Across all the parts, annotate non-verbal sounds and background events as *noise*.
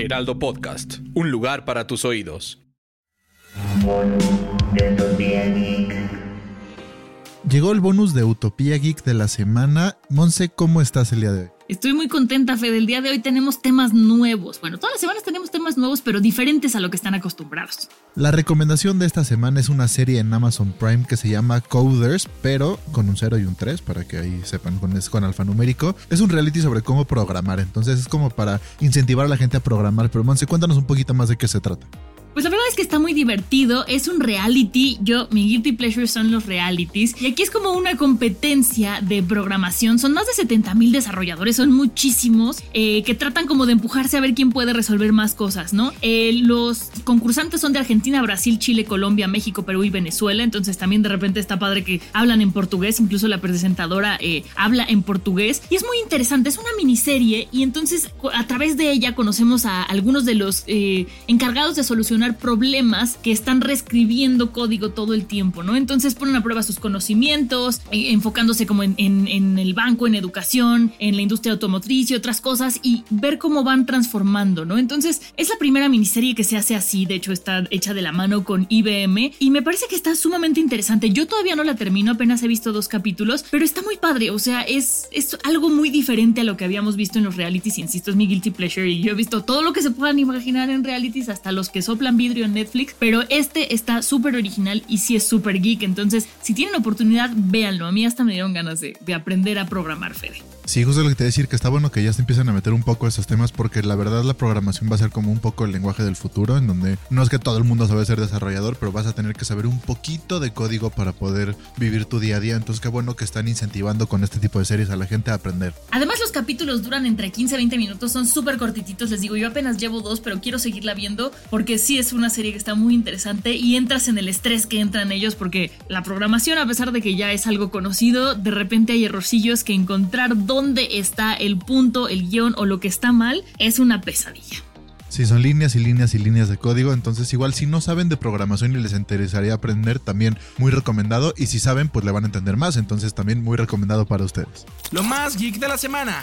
Heraldo Podcast, un lugar para tus oídos. Llegó el bonus de Utopía Geek de la semana. Monse, ¿cómo estás el día de hoy? Estoy muy contenta, Fede. El día de hoy tenemos temas nuevos. Bueno, todas las semanas tenemos temas nuevos, pero diferentes a lo que están acostumbrados. La recomendación de esta semana es una serie en Amazon Prime que se llama Coders, pero con un 0 y un 3, para que ahí sepan, con, con alfanumérico. Es un reality sobre cómo programar, entonces es como para incentivar a la gente a programar. Pero Monse, cuéntanos un poquito más de qué se trata. Pues la verdad es que está muy divertido, es un reality, yo, mi guilty pleasure son los realities, y aquí es como una competencia de programación, son más de 70 mil desarrolladores, son muchísimos, eh, que tratan como de empujarse a ver quién puede resolver más cosas, ¿no? Eh, los concursantes son de Argentina, Brasil, Chile, Colombia, México, Perú y Venezuela, entonces también de repente está padre que hablan en portugués, incluso la presentadora eh, habla en portugués, y es muy interesante, es una miniserie, y entonces a través de ella conocemos a algunos de los encargados de solucionar problemas que están reescribiendo código todo el tiempo, ¿no? Entonces ponen a prueba sus conocimientos, eh, enfocándose como en, en, el banco, en educación, en la industria automotriz y otras cosas, y ver cómo van transformando, ¿no? Entonces es la primera miniserie que se hace así, de hecho está hecha de la mano con IBM, y me parece que está sumamente interesante. Yo todavía no la termino, apenas he visto dos capítulos, pero está muy padre, o sea, es, es algo muy diferente a lo que habíamos visto en los realities, insisto, es mi guilty pleasure, y yo he visto todo lo que se puedan imaginar en realities, hasta los que soplan vidrio en Netflix, pero este está súper original y sí es súper geek, entonces si tienen oportunidad, véanlo. A mí hasta me dieron ganas de, de aprender a programar, Fede. Sí, justo lo que te decir, que está bueno que ya se empiezan a meter un poco esos temas porque la verdad la programación va a ser como un poco el lenguaje del futuro, en donde no es que todo el mundo sabe ser desarrollador, pero vas a tener que saber un poquito de código para poder vivir tu día a día. Entonces qué bueno que están incentivando con este tipo de series a la gente a aprender. Además los capítulos duran entre 15 y 20 minutos, son súper cortititos, les digo, yo apenas llevo dos, pero quiero seguirla viendo porque sí es una serie que está muy interesante y entras en el estrés que entran ellos porque la programación, a pesar de que ya es algo conocido, de repente hay errorcillos que encontrar dónde está el punto, el guion o lo que está mal es una pesadilla. Sí, son líneas y líneas y líneas de código, entonces igual si no saben de programación y les interesaría aprender, también muy recomendado, y si saben, pues le van a entender más, entonces también muy recomendado para ustedes. Lo más geek de la semana.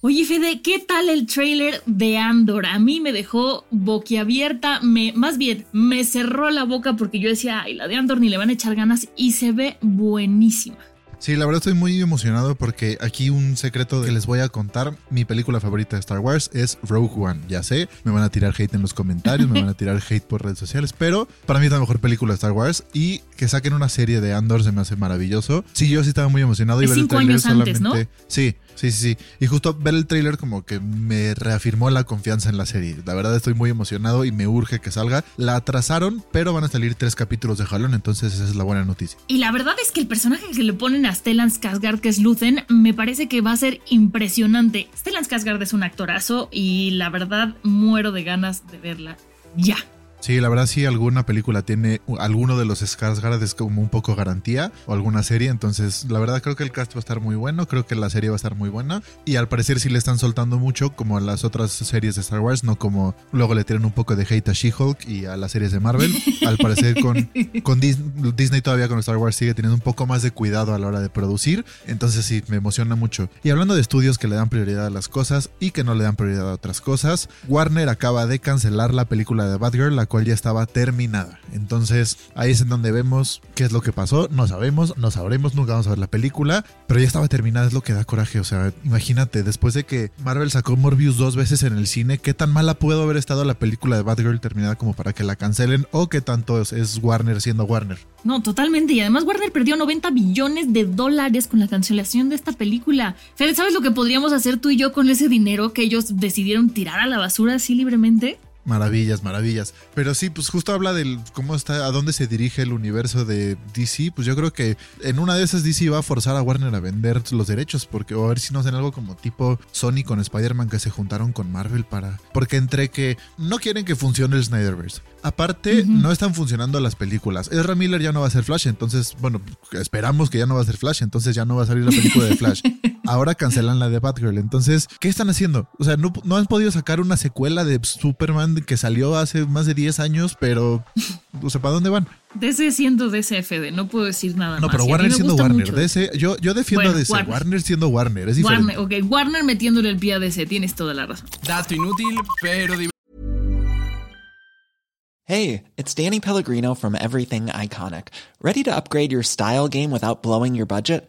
Oye, Fede, ¿qué tal el trailer de Andor? A mí me dejó boquiabierta, me, más bien, me cerró la boca porque yo decía, ay, la de Andor ni le van a echar ganas y se ve buenísima. Sí, la verdad estoy muy emocionado porque aquí un secreto que les voy a contar, mi película favorita de Star Wars es Rogue One. Ya sé, me van a tirar hate en los comentarios, me van a *laughs* tirar hate por redes sociales, pero para mí es la mejor película de Star Wars y que saquen una serie de Andor se me hace maravilloso. Sí, yo sí estaba muy emocionado y ver el trailer solamente. ¿no? Sí, Sí, sí, sí. Y justo ver el tráiler como que me reafirmó la confianza en la serie. La verdad estoy muy emocionado y me urge que salga. La atrasaron, pero van a salir tres capítulos de jalón, entonces esa es la buena noticia. Y la verdad es que el personaje que le ponen a Stellan Skarsgård, que es Luthen, me parece que va a ser impresionante. Stellan Skarsgård es un actorazo y la verdad muero de ganas de verla ya. Sí, la verdad sí, alguna película tiene alguno de los Skarsgård es como un poco garantía o alguna serie, entonces la verdad creo que el cast va a estar muy bueno, creo que la serie va a estar muy buena y al parecer sí le están soltando mucho como a las otras series de Star Wars, no como luego le tiran un poco de hate a She-Hulk y a las series de Marvel. *laughs* Al parecer con, con Disney, todavía con Star Wars sigue teniendo un poco más de cuidado a la hora de producir, entonces sí, me emociona mucho. Y hablando de estudios que le dan prioridad a las cosas y que no le dan prioridad a otras cosas, Warner acaba de cancelar la película de Batgirl, la cual ya estaba terminada. Entonces ahí es en donde vemos qué es lo que pasó. No sabemos, no sabremos, nunca vamos a ver la película, pero ya estaba terminada, es lo que da coraje. O sea, imagínate, después de que Marvel sacó Morbius dos veces en el cine, ¿qué tan mala pudo haber estado la película de Batgirl terminada como para que la cancelen? ¿O qué tanto es, Warner siendo Warner? No, totalmente. Y además Warner perdió 90 billones de dólares con la cancelación de esta película. ¿sabes lo que podríamos hacer tú y yo con ese dinero que ellos decidieron tirar a la basura así libremente? Maravillas, maravillas. Pero sí, pues justo habla del cómo está, a dónde se dirige el universo de DC. Pues yo creo que en una de esas DC va a forzar a Warner a vender los derechos, porque o a ver si no hacen algo como tipo Sony con Spider-Man que se juntaron con Marvel para. Porque entre que no quieren que funcione el Snyderverse. Aparte, no están funcionando las películas. Ezra Miller ya no va a ser Flash, entonces, bueno, esperamos que ya no va a ser Flash, entonces ya no va a salir la película de Flash. *laughs* Ahora cancelan la de Batgirl. Entonces, ¿qué están haciendo? O sea, no, no han podido sacar una secuela de Superman que salió hace más de 10 años, pero, o sea, ¿para dónde van? DC siendo DCFD, no puedo decir nada no, más. No, pero a mí Warner siendo Warner. DC, yo, yo defiendo Bueno, a DC. Warner. Warner. siendo Warner, es diferente. Warner, ok, Warner metiéndole el pie a DC, tienes toda la razón. Dato inútil, pero. Hey, it's Danny Pellegrino from Everything Iconic. Ready to upgrade your style game without blowing your budget?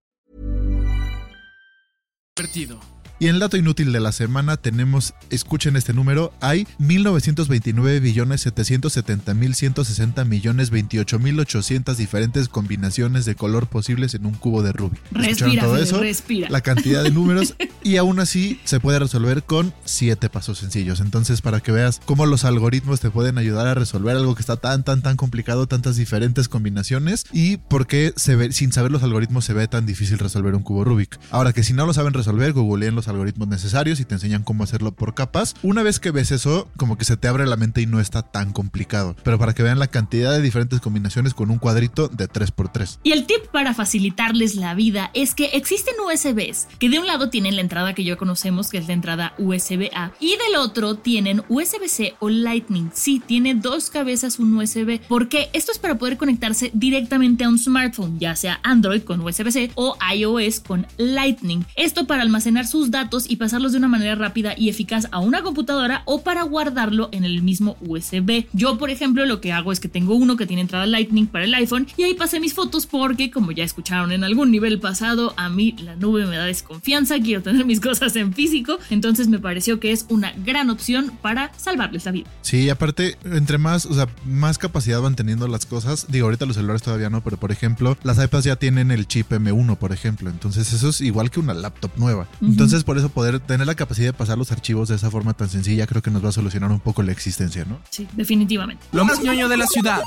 Divertido. Y en el dato inútil de la semana tenemos, escuchen este número, hay 1929 billones 770 mil 160 millones 28 mil 800 diferentes combinaciones de color posibles en un cubo de Rubik. ¿Escucharon Respira, todo eso? respira. La cantidad de números *laughs* y aún así se puede resolver con siete pasos sencillos. Entonces, para que veas cómo los algoritmos te pueden ayudar a resolver algo que está tan, tan, tan complicado, tantas diferentes combinaciones y por qué se ve, sin saber los algoritmos se ve tan difícil resolver un cubo Rubik. Ahora que si no lo saben resolver, googleen los algoritmos necesarios y te enseñan cómo hacerlo por capas. Una vez que ves eso, como que se te abre la mente y no está tan complicado. Pero para que vean la cantidad de diferentes combinaciones con un cuadrito de 3x3. Y el tip para facilitarles la vida es que existen USBs que de un lado tienen la que ya conocemos, que es la entrada USB-A, y del otro tienen USB-C o Lightning. Sí, tiene dos cabezas un USB, porque esto es para poder conectarse directamente a un smartphone, ya sea Android con USB-C o iOS con Lightning. Esto para almacenar sus datos y pasarlos de una manera rápida y eficaz a una computadora o para guardarlo en el mismo USB. Yo, por ejemplo, lo que hago es que tengo uno que tiene entrada Lightning para el iPhone y ahí pasé mis fotos porque, como ya escucharon en algún nivel pasado, a mí la nube me da desconfianza, quiero tener *laughs* mis cosas en físico, entonces me pareció que es una gran opción para salvarles la vida. Sí, aparte, entre más, o sea, más capacidad van teniendo las cosas. Digo, ahorita los celulares todavía no, pero por ejemplo, las iPads ya tienen el chip M1, por ejemplo. Entonces, eso es igual que una laptop nueva. Entonces, por eso poder tener la capacidad de pasar los archivos de esa forma tan sencilla, creo que nos va a solucionar un poco la existencia, ¿no? Sí, definitivamente. Lo más ñoño de la ciudad.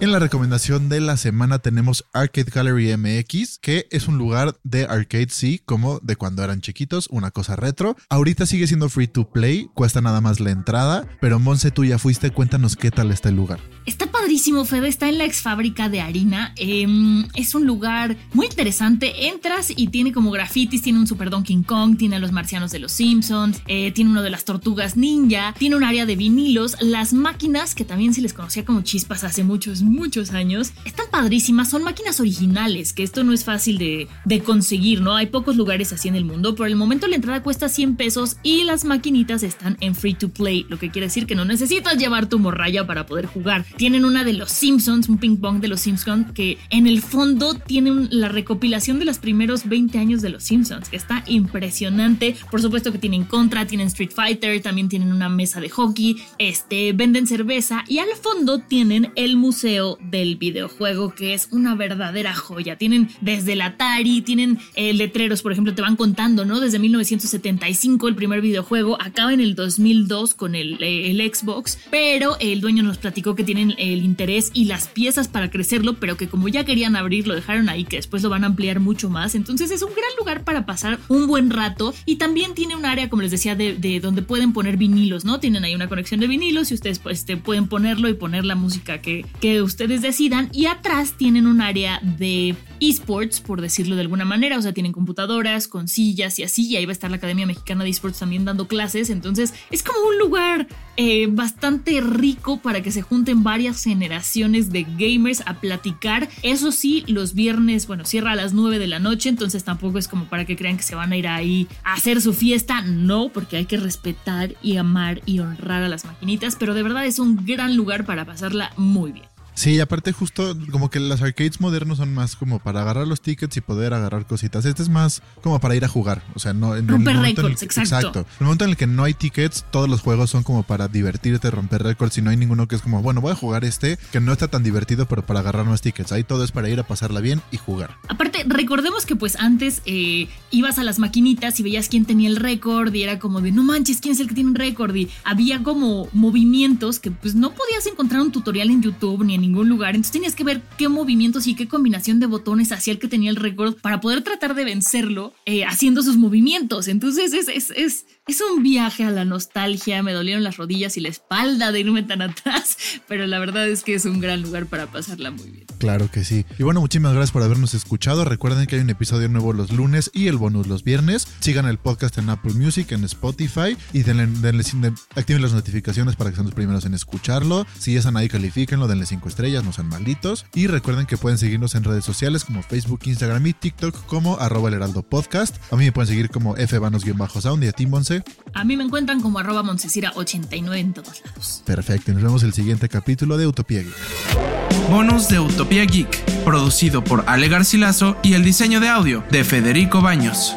En la recomendación de la semana tenemos Arcade Gallery MX, que es un lugar de arcade, sí, como de cuando eran chiquitos, una cosa retro. Ahorita sigue siendo free to play, cuesta nada más la entrada, pero Monse, tú ya fuiste, cuéntanos qué tal está el lugar. Está padrísimo, Fede. Está en la ex fábrica de harina. Em, es un lugar muy interesante. Entras y tiene como grafitis. Tiene un Super Donkey Kong. Tiene a los marcianos de los Simpsons. eh, tiene uno de las tortugas ninja. Tiene un área de vinilos. Las máquinas, que también se les conocía como chispas hace muchos, muchos años, están padrísimas. Son máquinas originales, que esto no es fácil de, de conseguir, ¿no? Hay pocos lugares así en el mundo. Por el momento la entrada cuesta 100 pesos y las maquinitas están en free to play, lo que quiere decir que no necesitas llevar tu morralla para poder jugar. Tienen una de los Simpsons, un ping pong de los Simpsons, que en el fondo tienen la recopilación de los primeros 20 años de los Simpsons, que está impresionante. Por supuesto que tienen Contra, tienen Street Fighter, también tienen una mesa de hockey, este, venden cerveza y al fondo tienen el museo del videojuego, que es una verdadera joya. Tienen desde el Atari, tienen eh, letreros, por ejemplo, te van contando, ¿no? Desde 1975 el primer videojuego, acaba en el 2002 con el, eh, el Xbox, pero el dueño nos platicó que tienen el interés y las piezas para crecerlo, pero que como ya querían abrir, lo dejaron ahí, que después lo van a ampliar mucho más. Entonces es un gran lugar para pasar un buen rato y también tiene un área, como les decía, de, de donde pueden poner vinilos, ¿no? Tienen ahí una conexión de vinilos y ustedes pues, este, pueden ponerlo y poner la música que, que ustedes decidan. Y atrás tienen un área de esports, por decirlo de alguna manera. O sea, tienen computadoras con sillas y así. Y ahí va a estar la Academia Mexicana de Esports también dando clases. Entonces es como un lugar eh, bastante rico para que se junten varias generaciones de gamers a platicar. Eso sí, los viernes, bueno, cierra a las 9 de la noche. Entonces tampoco es como para que crean que se van a ir ahí a hacer su fiesta. No, porque hay que respetar y amar y honrar a las maquinitas. Pero de verdad es un gran lugar para pasarla muy bien. Sí, aparte justo como que los arcades modernos son más como para agarrar los tickets y poder agarrar cositas. Este es más como para ir a jugar. O sea, no... En romper el récords, exacto. Exacto. En el momento en el que no hay tickets, todos los juegos son como para divertirte, romper récords y no hay ninguno que es como, bueno, voy a jugar este que no está tan divertido, pero para agarrar más tickets. Ahí todo es para ir a pasarla bien y jugar. Aparte, recordemos que pues antes eh, ibas a las maquinitas y veías quién tenía el récord y era como de, no manches, ¿quién es el que tiene un récord? Y había como movimientos que pues no podías encontrar un tutorial en YouTube ni en ningún lugar. Entonces tenías que ver qué movimientos y qué combinación de botones hacía el que tenía el récord para poder tratar de vencerlo eh, haciendo sus movimientos. Entonces es, es, es, es un viaje a la nostalgia. Me dolieron las rodillas y la espalda de irme tan *laughs* atrás, pero la verdad es que es un gran lugar para pasarla muy bien. Claro que sí. Y bueno, muchísimas gracias por habernos escuchado. Recuerden que hay un episodio nuevo los lunes y el bonus los viernes. Sigan el podcast en Apple Music, en Spotify y denle, denle, activen las notificaciones para que sean los primeros en escucharlo. Si ya están ahí, califíquenlo, denle 5 estrellas, no sean malditos. Y recuerden que pueden seguirnos en redes sociales como Facebook, Instagram y TikTok como arroba el heraldo podcast. A mí me pueden seguir como fvanos-sound y a Tim Monse. A mí me encuentran como arroba Moncesira89 en todos lados. Perfecto, y nos vemos el siguiente capítulo de Utopía Geek. Bonus de Utopía Geek, producido por Ale Garcilaso y el diseño de audio de Federico Baños.